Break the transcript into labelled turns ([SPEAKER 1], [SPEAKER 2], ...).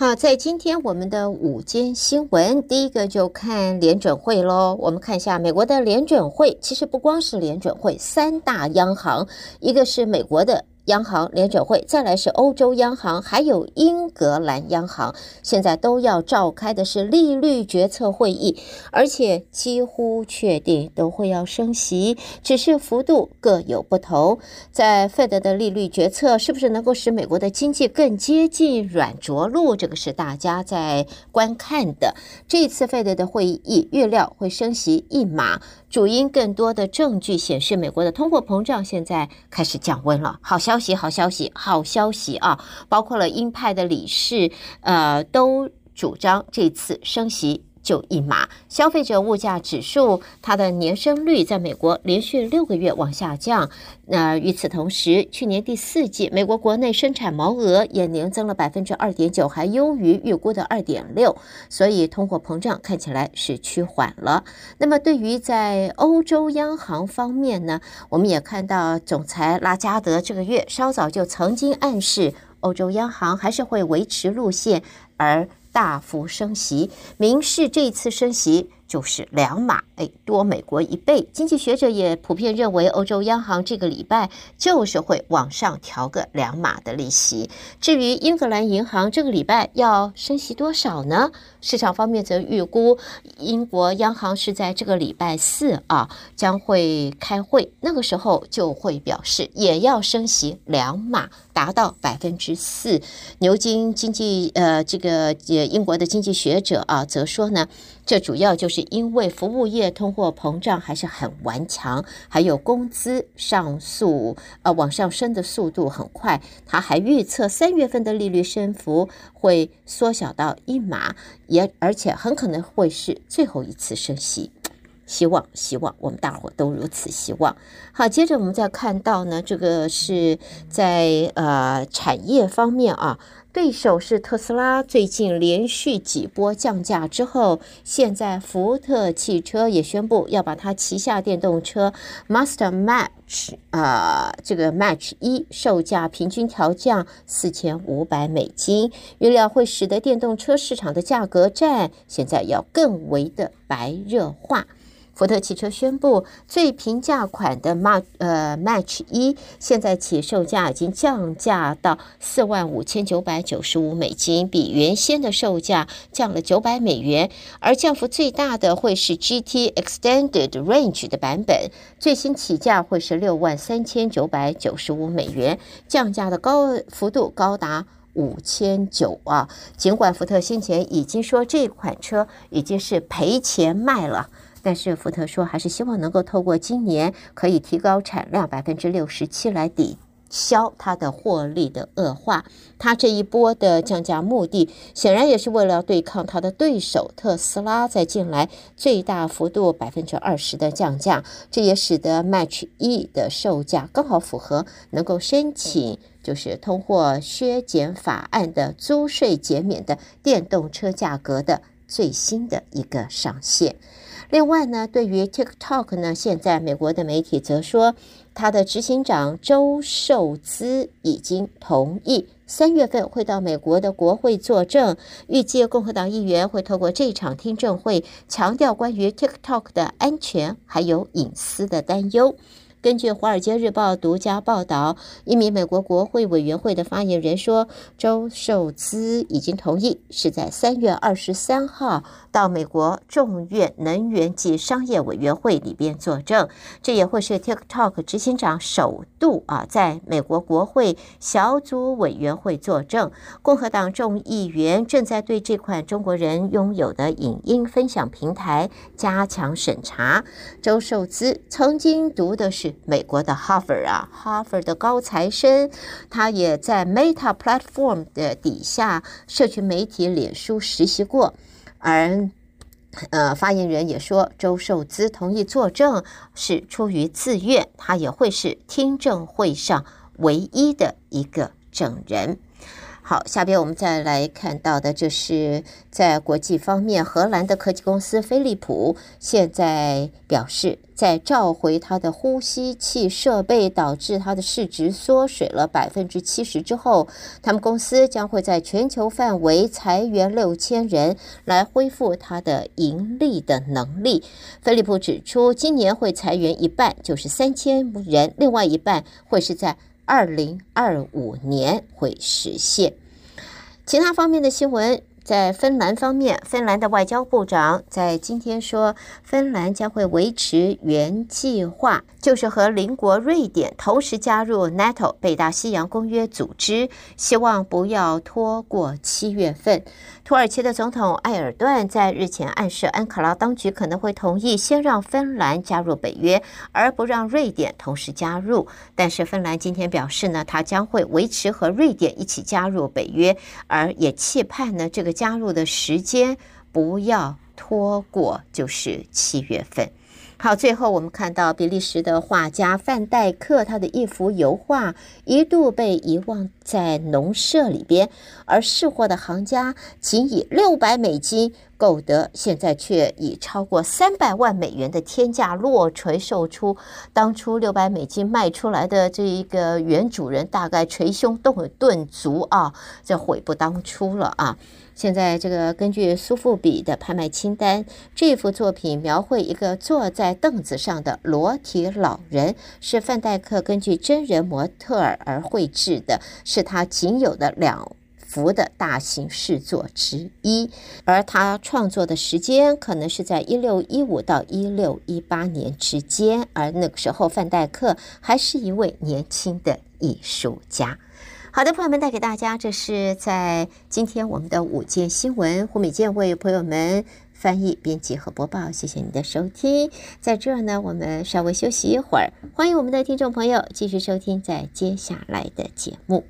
[SPEAKER 1] 好，在今天我们的午间新闻，第一个就看联准会喽。我们看一下美国的联准会，其实不光是联准会，三大央行，一个是美国的。央行联准会，再来是欧洲央行，还有英格兰央行，现在都要召开的是利率决策会议，而且几乎确定都会要升息，只是幅度各有不同。在 Fed 的利率决策，是不是能够使美国的经济更接近软着陆？这个是大家在观看的。这次 Fed 的会议预料会升息一码。主因更多的证据显示，美国的通货膨胀现在开始降温了。好消息，好消息，好消息啊！包括了鹰派的理事，呃，都主张这次升息。就一码，消费者物价指数，它的年升率在美国连续六个月往下降。那与此同时，去年第四季美国国内生产毛额也年增了百分之二点九，还优于预估的二点六，所以通货膨胀看起来是趋缓了。那么对于在欧洲央行方面呢，我们也看到总裁拉加德这个月稍早就曾经暗示，欧洲央行还是会维持路线，而。大幅升息，明示这次升息就是两码，哎，多美国一倍。经济学者也普遍认为，欧洲央行这个礼拜就是会往上调个两码的利息。至于英格兰银行这个礼拜要升息多少呢？市场方面则预估，英国央行是在这个礼拜四啊将会开会，那个时候就会表示也要升息两码。达到百分之四，牛津经济呃，这个呃英国的经济学者啊，则说呢，这主要就是因为服务业通货膨胀还是很顽强，还有工资上速呃往上升的速度很快。他还预测三月份的利率升幅会缩小到一码，也而且很可能会是最后一次升息。希望，希望我们大伙都如此希望。好，接着我们再看到呢，这个是在呃产业方面啊，对手是特斯拉，最近连续几波降价之后，现在福特汽车也宣布要把它旗下电动车 Master Match 啊、这个 Match 一售价平均调降四千五百美金，预料会使得电动车市场的价格战现在要更为的白热化。福特汽车宣布，最平价款的 Match 呃 Match 一现在起售价已经降价到四万五千九百九十五美金，比原先的售价降了九百美元。而降幅最大的会是 GT Extended Range 的版本，最新起价会是六万三千九百九十五美元，降价的高幅度高达五千九啊！尽管福特先前已经说这款车已经是赔钱卖了。但是福特说，还是希望能够透过今年可以提高产量百分之六十七来抵消它的获利的恶化。它这一波的降价目的，显然也是为了对抗它的对手特斯拉在近来最大幅度百分之二十的降价。这也使得 Match E 的售价刚好符合能够申请就是通过削减法案的租税减免的电动车价格的最新的一个上限。另外呢，对于 TikTok 呢，现在美国的媒体则说，他的执行长周受资已经同意三月份会到美国的国会作证，预计共和党议员会透过这场听证会强调关于 TikTok 的安全还有隐私的担忧。根据《华尔街日报》独家报道，一名美国国会委员会的发言人说，周受资已经同意是在三月二十三号到美国众院能源及商业委员会里边作证。这也会是 TikTok 执行长首度啊，在美国国会小组委员会作证。共和党众议员正在对这款中国人拥有的影音分享平台加强审查。周受资曾经读的是。美国的哈佛啊，哈佛的高材生，他也在 Meta Platform 的底下社群媒体脸书实习过。而呃，发言人也说，周受资同意作证是出于自愿，他也会是听证会上唯一的一个证人。好，下边我们再来看到的，就是在国际方面，荷兰的科技公司飞利浦现在表示，在召回它的呼吸器设备导致它的市值缩水了百分之七十之后，他们公司将会在全球范围裁员六千人，来恢复它的盈利的能力。飞利浦指出，今年会裁员一半，就是三千人，另外一半会是在。二零二五年会实现。其他方面的新闻。在芬兰方面，芬兰的外交部长在今天说，芬兰将会维持原计划，就是和邻国瑞典同时加入 NATO 北大西洋公约组织，希望不要拖过七月份。土耳其的总统埃尔段在日前暗示，安卡拉当局可能会同意先让芬兰加入北约，而不让瑞典同时加入。但是芬兰今天表示呢，它将会维持和瑞典一起加入北约，而也期盼呢这个。加入的时间不要拖过，就是七月份。好，最后我们看到比利时的画家范戴克，他的一幅油画一度被遗忘在农舍里边，而试货的行家仅以六百美金购得，现在却以超过三百万美元的天价落锤售出。当初六百美金卖出来的这一个原主人，大概捶胸顿顿足啊，这悔不当初了啊！现在这个根据苏富比的拍卖清单，这幅作品描绘一个作在凳子上的裸体老人，是范戴克根据真人模特儿而绘制的，是他仅有的两幅的大型试作之一。而他创作的时间可能是在一六一五到一六一八年之间，而那个时候范戴克还是一位年轻的艺术家。好的，朋友们，带给大家，这是在今天我们的午间新闻，胡美健为朋友们翻译、编辑和播报。谢谢你的收听，在这儿呢，我们稍微休息一会儿，欢迎我们的听众朋友继续收听在接下来的节目。